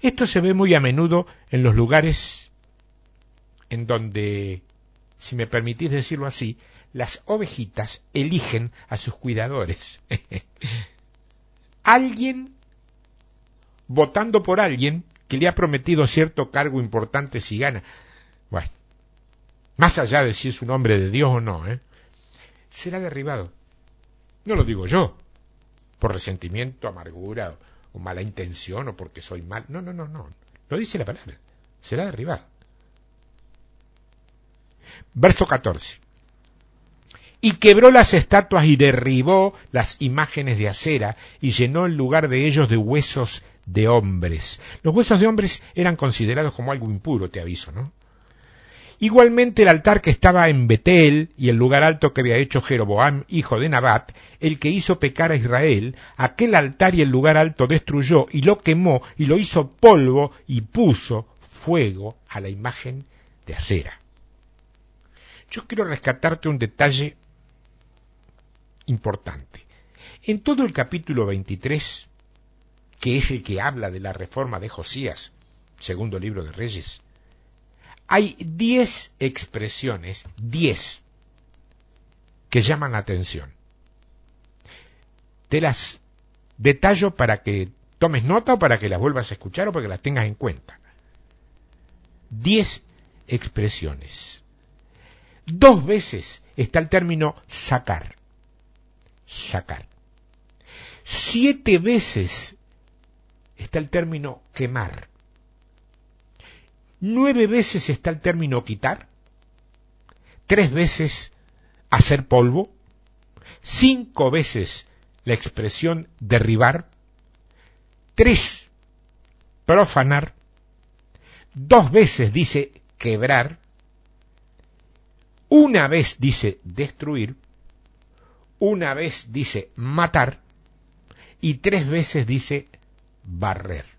Esto se ve muy a menudo en los lugares en donde, si me permitís decirlo así, las ovejitas eligen a sus cuidadores. alguien votando por alguien que le ha prometido cierto cargo importante si gana. Bueno, más allá de si es un hombre de Dios o no, ¿eh? será derribado. No lo digo yo, por resentimiento, amargura o mala intención o porque soy mal. No, no, no, no. Lo dice la palabra. Será derribado. Verso 14. Y quebró las estatuas y derribó las imágenes de acera y llenó el lugar de ellos de huesos de hombres. Los huesos de hombres eran considerados como algo impuro, te aviso, ¿no? Igualmente el altar que estaba en Betel y el lugar alto que había hecho Jeroboam, hijo de Nabat, el que hizo pecar a Israel, aquel altar y el lugar alto destruyó y lo quemó y lo hizo polvo y puso fuego a la imagen de acera. Yo quiero rescatarte un detalle importante. En todo el capítulo 23, que es el que habla de la reforma de Josías, segundo libro de Reyes, hay diez expresiones, diez, que llaman la atención. Te las detallo para que tomes nota para que las vuelvas a escuchar o para que las tengas en cuenta. Diez expresiones. Dos veces está el término sacar. Sacar. Siete veces está el término quemar. Nueve veces está el término quitar, tres veces hacer polvo, cinco veces la expresión derribar, tres profanar, dos veces dice quebrar, una vez dice destruir, una vez dice matar y tres veces dice barrer.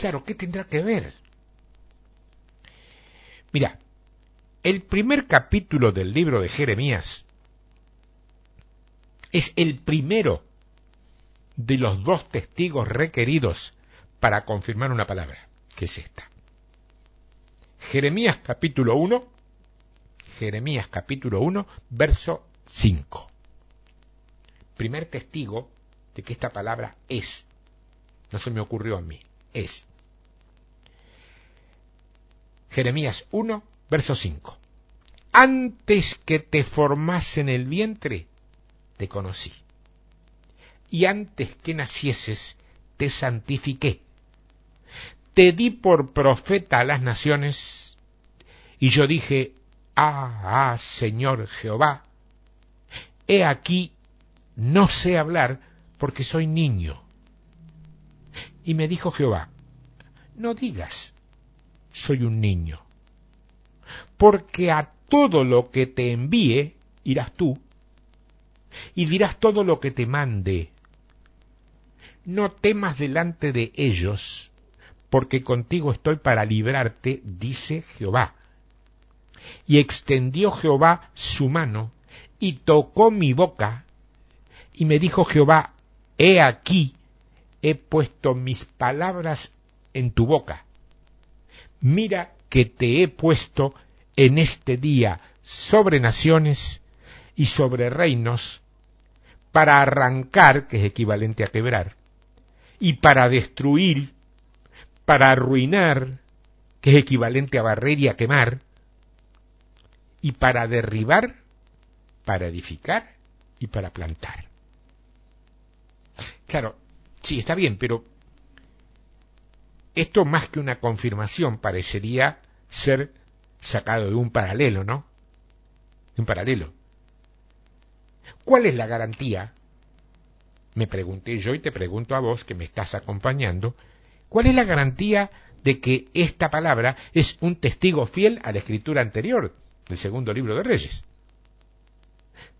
Claro, ¿qué tendrá que ver? Mira, el primer capítulo del libro de Jeremías es el primero de los dos testigos requeridos para confirmar una palabra, que es esta. Jeremías capítulo 1, Jeremías capítulo 1, verso 5. Primer testigo de que esta palabra es. No se me ocurrió a mí, es. Jeremías 1, verso 5. Antes que te formase en el vientre, te conocí. Y antes que nacieses, te santifiqué. Te di por profeta a las naciones. Y yo dije, ah, ah, Señor Jehová, he aquí, no sé hablar porque soy niño. Y me dijo Jehová, no digas, soy un niño. Porque a todo lo que te envíe irás tú y dirás todo lo que te mande. No temas delante de ellos, porque contigo estoy para librarte, dice Jehová. Y extendió Jehová su mano y tocó mi boca, y me dijo Jehová, he aquí, he puesto mis palabras en tu boca mira que te he puesto en este día sobre naciones y sobre reinos para arrancar, que es equivalente a quebrar, y para destruir, para arruinar, que es equivalente a barrer y a quemar, y para derribar, para edificar y para plantar. Claro, sí, está bien, pero esto más que una confirmación parecería ser sacado de un paralelo, ¿no? un paralelo. ¿Cuál es la garantía me pregunté yo y te pregunto a vos que me estás acompañando, ¿cuál es la garantía de que esta palabra es un testigo fiel a la escritura anterior del segundo libro de Reyes?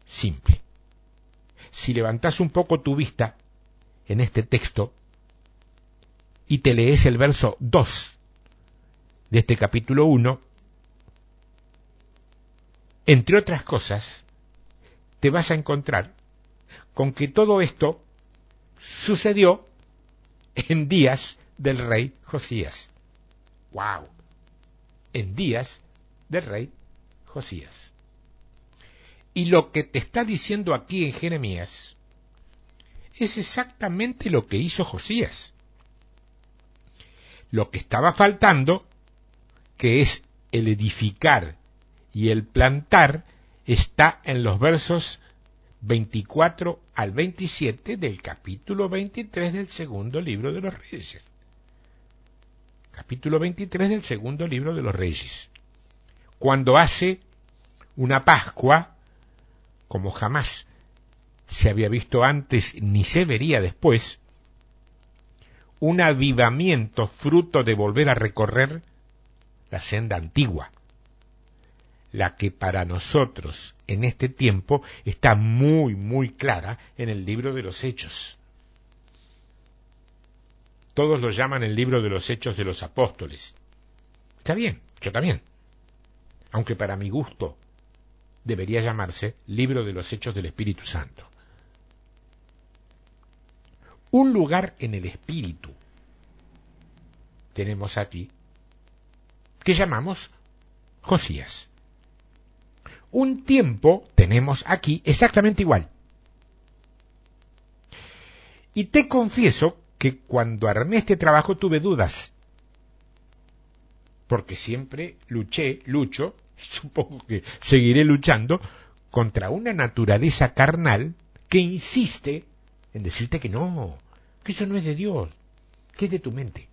Simple. Si levantás un poco tu vista en este texto y te lees el verso 2 de este capítulo 1, entre otras cosas, te vas a encontrar con que todo esto sucedió en días del rey Josías. ¡Wow! En días del rey Josías. Y lo que te está diciendo aquí en Jeremías es exactamente lo que hizo Josías. Lo que estaba faltando, que es el edificar y el plantar, está en los versos 24 al 27 del capítulo 23 del segundo libro de los Reyes. Capítulo 23 del segundo libro de los Reyes. Cuando hace una Pascua, como jamás se había visto antes ni se vería después, un avivamiento fruto de volver a recorrer la senda antigua, la que para nosotros en este tiempo está muy, muy clara en el libro de los Hechos. Todos lo llaman el libro de los Hechos de los Apóstoles. Está bien, yo también. Aunque para mi gusto debería llamarse libro de los Hechos del Espíritu Santo. Un lugar en el Espíritu. Tenemos aquí que llamamos Josías. Un tiempo tenemos aquí exactamente igual. Y te confieso que cuando armé este trabajo tuve dudas, porque siempre luché, lucho, supongo que seguiré luchando, contra una naturaleza carnal que insiste en decirte que no, que eso no es de Dios, que es de tu mente.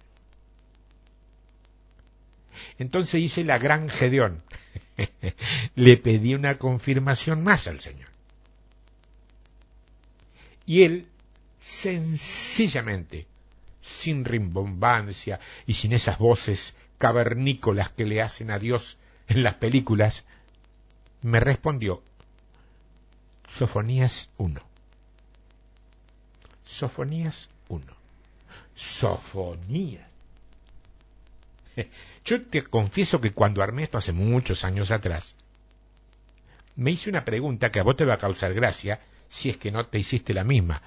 Entonces hice la gran Gedeón. Le pedí una confirmación más al Señor. Y él, sencillamente, sin rimbombancia y sin esas voces cavernícolas que le hacen a Dios en las películas, me respondió, Sofonías 1. Sofonías 1. Sofonías. Yo te confieso que cuando armé esto hace muchos años atrás, me hice una pregunta que a vos te va a causar gracia si es que no te hiciste la misma.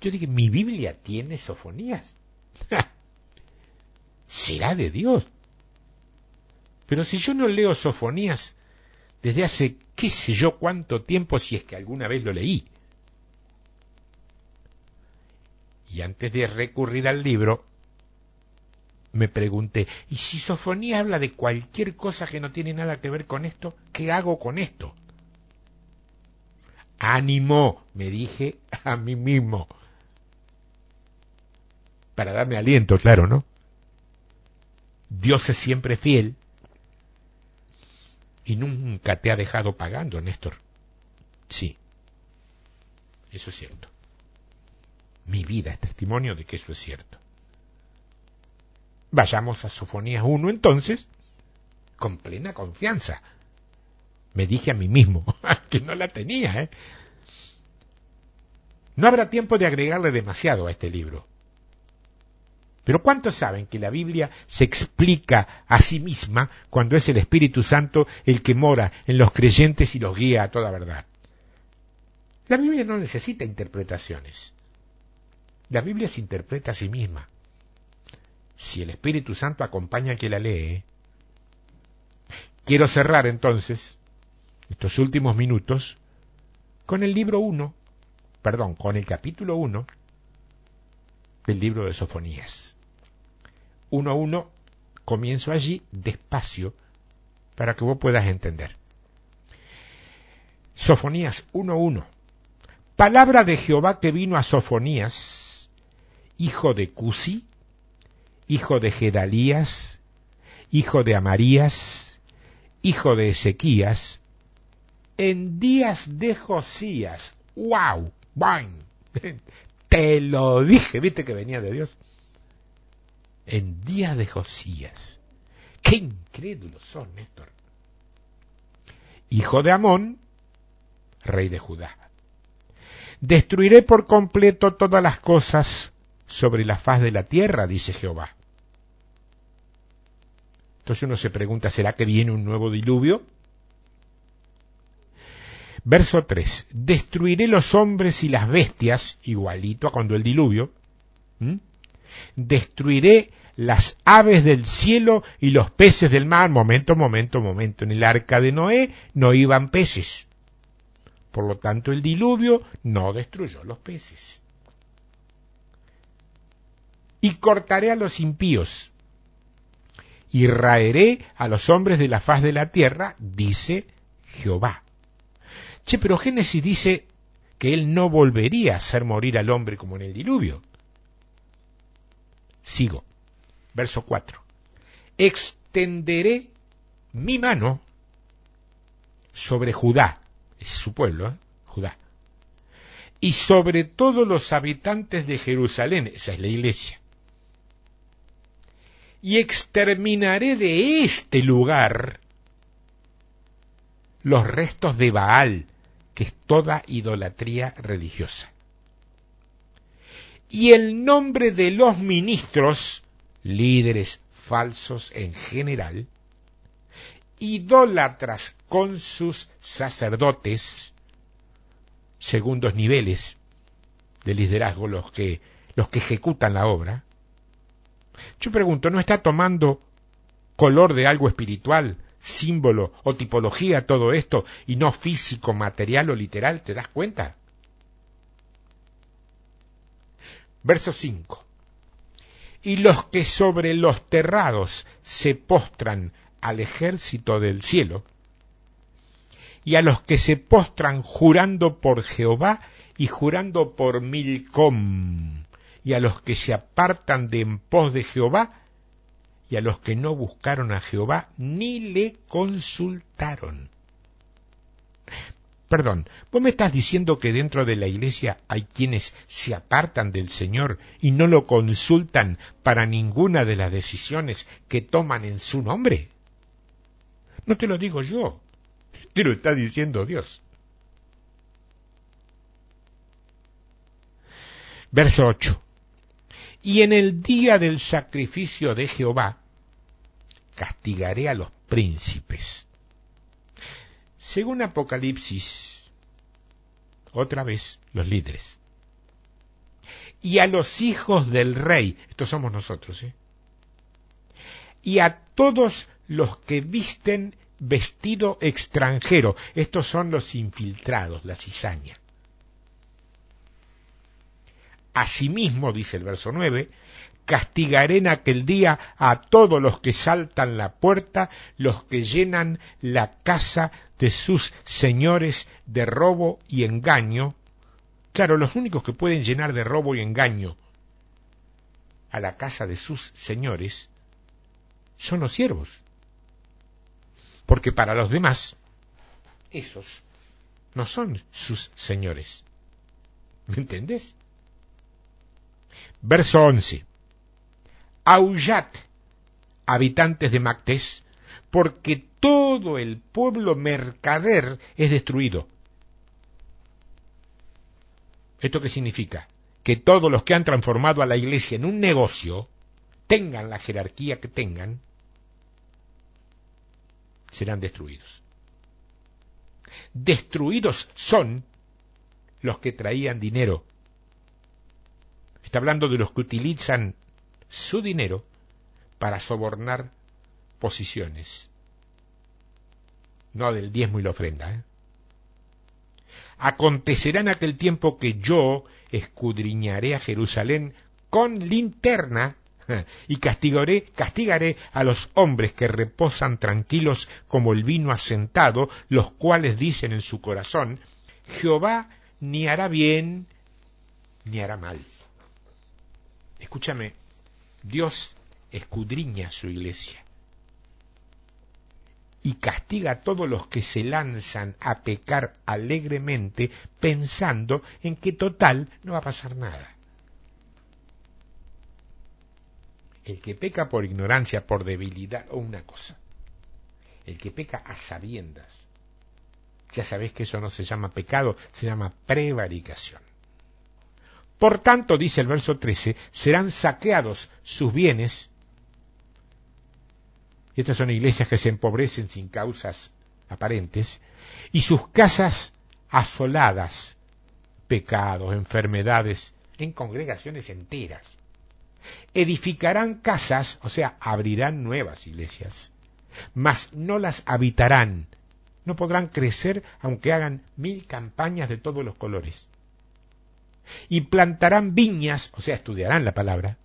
Yo dije, ¿mi Biblia tiene sofonías? ¿Será de Dios? Pero si yo no leo sofonías desde hace qué sé yo cuánto tiempo, si es que alguna vez lo leí. Y antes de recurrir al libro, me pregunté, ¿y si Sofonía habla de cualquier cosa que no tiene nada que ver con esto? ¿Qué hago con esto? Ánimo, me dije a mí mismo. Para darme aliento, claro, ¿no? Dios es siempre fiel y nunca te ha dejado pagando, Néstor. Sí, eso es cierto. Mi vida es testimonio de que eso es cierto. Vayamos a Sofonías 1 entonces, con plena confianza. Me dije a mí mismo que no la tenía. ¿eh? No habrá tiempo de agregarle demasiado a este libro. Pero ¿cuántos saben que la Biblia se explica a sí misma cuando es el Espíritu Santo el que mora en los creyentes y los guía a toda verdad? La Biblia no necesita interpretaciones. La Biblia se interpreta a sí misma si el Espíritu Santo acompaña a quien la lee. Quiero cerrar entonces estos últimos minutos con el libro 1, perdón, con el capítulo 1 del libro de Sofonías. 1.1, comienzo allí despacio para que vos puedas entender. Sofonías 1.1. Palabra de Jehová que vino a Sofonías, hijo de Cusi, hijo de Gedalías, hijo de Amarías, hijo de Ezequías, en días de Josías. ¡Wow! ¡Bang! Te lo dije, viste que venía de Dios. En días de Josías. Qué incrédulos son, Néstor. Hijo de Amón, rey de Judá. Destruiré por completo todas las cosas sobre la faz de la tierra, dice Jehová. Entonces uno se pregunta, ¿será que viene un nuevo diluvio? Verso 3. Destruiré los hombres y las bestias, igualito a cuando el diluvio. Destruiré las aves del cielo y los peces del mar. Momento, momento, momento. En el arca de Noé no iban peces. Por lo tanto, el diluvio no destruyó los peces. Y cortaré a los impíos. Y raeré a los hombres de la faz de la tierra, dice Jehová. Che, pero Génesis dice que él no volvería a hacer morir al hombre como en el diluvio. Sigo. Verso 4. Extenderé mi mano sobre Judá, es su pueblo, ¿eh? Judá, y sobre todos los habitantes de Jerusalén, esa es la iglesia, y exterminaré de este lugar los restos de Baal, que es toda idolatría religiosa. Y el nombre de los ministros, líderes falsos en general, idólatras con sus sacerdotes, segundos niveles de liderazgo los que, los que ejecutan la obra. Yo pregunto, ¿no está tomando color de algo espiritual símbolo o tipología todo esto y no físico, material o literal, ¿te das cuenta? Verso 5. Y los que sobre los terrados se postran al ejército del cielo, y a los que se postran jurando por Jehová y jurando por Milcom, y a los que se apartan de en pos de Jehová, y a los que no buscaron a Jehová ni le consultaron. Perdón, vos me estás diciendo que dentro de la iglesia hay quienes se apartan del Señor y no lo consultan para ninguna de las decisiones que toman en su nombre. No te lo digo yo, te lo está diciendo Dios. Verso 8 y en el día del sacrificio de Jehová castigaré a los príncipes. Según Apocalipsis, otra vez los líderes. Y a los hijos del rey, estos somos nosotros, ¿eh? y a todos los que visten vestido extranjero, estos son los infiltrados, la cizaña. Asimismo, dice el verso 9, castigaré en aquel día a todos los que saltan la puerta, los que llenan la casa de sus señores de robo y engaño. Claro, los únicos que pueden llenar de robo y engaño a la casa de sus señores son los siervos. Porque para los demás, esos no son sus señores. ¿Me entendés? Verso 11. Aullad, habitantes de Mactés, porque todo el pueblo mercader es destruido. ¿Esto qué significa? Que todos los que han transformado a la iglesia en un negocio, tengan la jerarquía que tengan, serán destruidos. Destruidos son los que traían dinero Está hablando de los que utilizan su dinero para sobornar posiciones. No del diezmo y la ofrenda. ¿eh? Acontecerá en aquel tiempo que yo escudriñaré a Jerusalén con linterna y castigaré, castigaré a los hombres que reposan tranquilos como el vino asentado, los cuales dicen en su corazón, Jehová ni hará bien ni hará mal. Escúchame, Dios escudriña su iglesia y castiga a todos los que se lanzan a pecar alegremente pensando en que total no va a pasar nada. El que peca por ignorancia, por debilidad o una cosa. El que peca a sabiendas. Ya sabéis que eso no se llama pecado, se llama prevaricación. Por tanto, dice el verso 13, serán saqueados sus bienes. Y estas son iglesias que se empobrecen sin causas aparentes. Y sus casas asoladas, pecados, enfermedades, en congregaciones enteras edificarán casas, o sea, abrirán nuevas iglesias, mas no las habitarán, no podrán crecer aunque hagan mil campañas de todos los colores. Y plantarán viñas, o sea, estudiarán la palabra,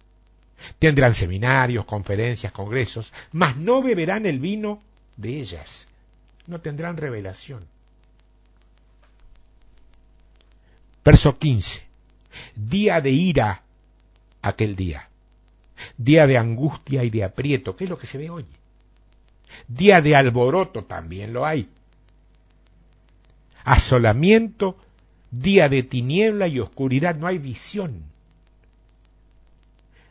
tendrán seminarios, conferencias, congresos, mas no beberán el vino de ellas, no tendrán revelación. Verso 15. Día de ira aquel día. Día de angustia y de aprieto, que es lo que se ve hoy. Día de alboroto también lo hay. Asolamiento, día de tiniebla y oscuridad, no hay visión.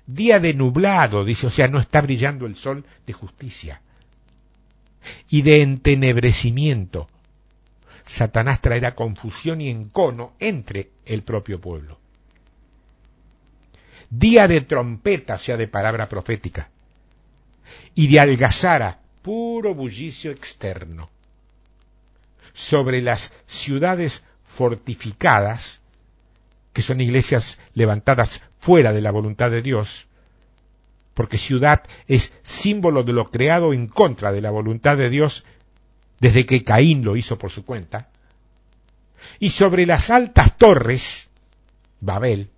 Día de nublado, dice, o sea, no está brillando el sol de justicia. Y de entenebrecimiento. Satanás traerá confusión y encono entre el propio pueblo día de trompeta, o sea, de palabra profética, y de algazara, puro bullicio externo. Sobre las ciudades fortificadas, que son iglesias levantadas fuera de la voluntad de Dios, porque ciudad es símbolo de lo creado en contra de la voluntad de Dios desde que Caín lo hizo por su cuenta, y sobre las altas torres, Babel,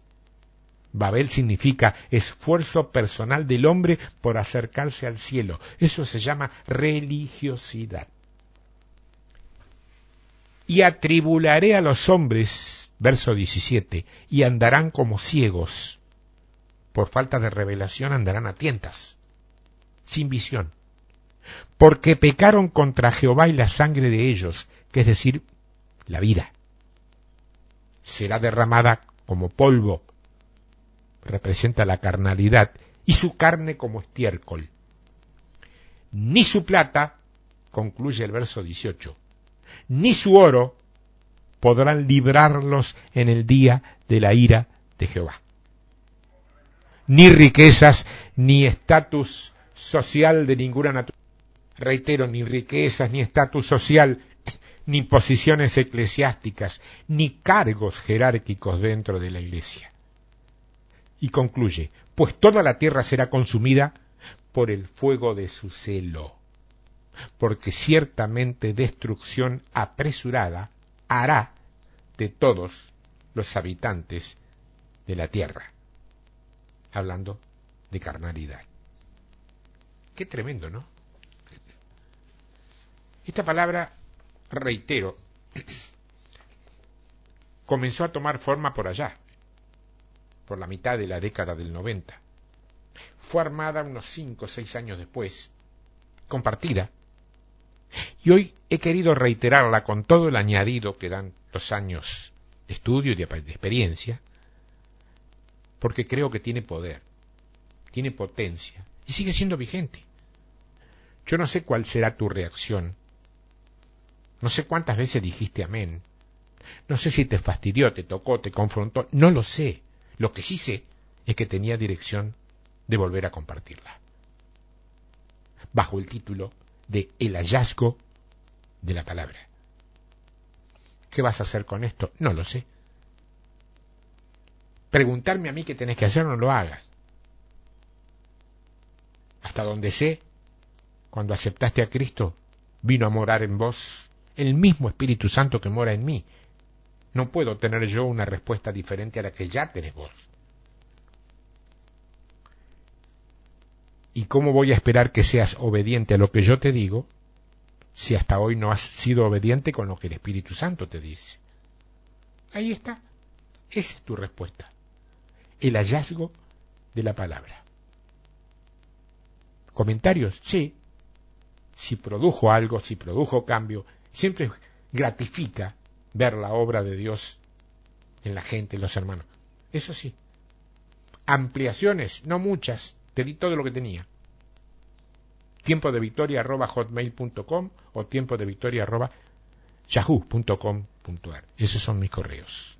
Babel significa esfuerzo personal del hombre por acercarse al cielo. Eso se llama religiosidad. Y atribularé a los hombres, verso 17, y andarán como ciegos. Por falta de revelación andarán a tientas, sin visión. Porque pecaron contra Jehová y la sangre de ellos, que es decir, la vida, será derramada como polvo representa la carnalidad, y su carne como estiércol. Ni su plata, concluye el verso 18, ni su oro podrán librarlos en el día de la ira de Jehová. Ni riquezas, ni estatus social de ninguna naturaleza. Reitero, ni riquezas, ni estatus social, ni posiciones eclesiásticas, ni cargos jerárquicos dentro de la iglesia y concluye, pues toda la tierra será consumida por el fuego de su celo, porque ciertamente destrucción apresurada hará de todos los habitantes de la tierra. Hablando de carnalidad. Qué tremendo, ¿no? Esta palabra, reitero, comenzó a tomar forma por allá, por la mitad de la década del 90. Fue armada unos cinco o seis años después, compartida, y hoy he querido reiterarla con todo el añadido que dan los años de estudio y de, de experiencia, porque creo que tiene poder, tiene potencia y sigue siendo vigente. Yo no sé cuál será tu reacción, no sé cuántas veces dijiste amén, no sé si te fastidió, te tocó, te confrontó, no lo sé. Lo que sí sé es que tenía dirección de volver a compartirla. Bajo el título de El hallazgo de la palabra. ¿Qué vas a hacer con esto? No lo sé. Preguntarme a mí qué tenés que hacer, no lo hagas. Hasta donde sé, cuando aceptaste a Cristo, vino a morar en vos el mismo Espíritu Santo que mora en mí. No puedo tener yo una respuesta diferente a la que ya tenés vos. ¿Y cómo voy a esperar que seas obediente a lo que yo te digo si hasta hoy no has sido obediente con lo que el Espíritu Santo te dice? Ahí está. Esa es tu respuesta. El hallazgo de la palabra. ¿Comentarios? Sí. si produjo algo, si produjo cambio, siempre gratifica ver la obra de Dios en la gente, en los hermanos. Eso sí. Ampliaciones, no muchas, te di todo lo que tenía. Tiempo de victoria arroba hotmail.com o tiempo de victoria arroba yahoo.com.ar. Esos son mis correos.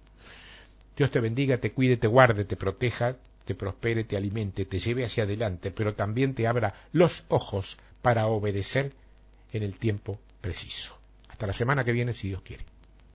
Dios te bendiga, te cuide, te guarde, te proteja, te prospere, te alimente, te lleve hacia adelante, pero también te abra los ojos para obedecer en el tiempo preciso. Hasta la semana que viene, si Dios quiere.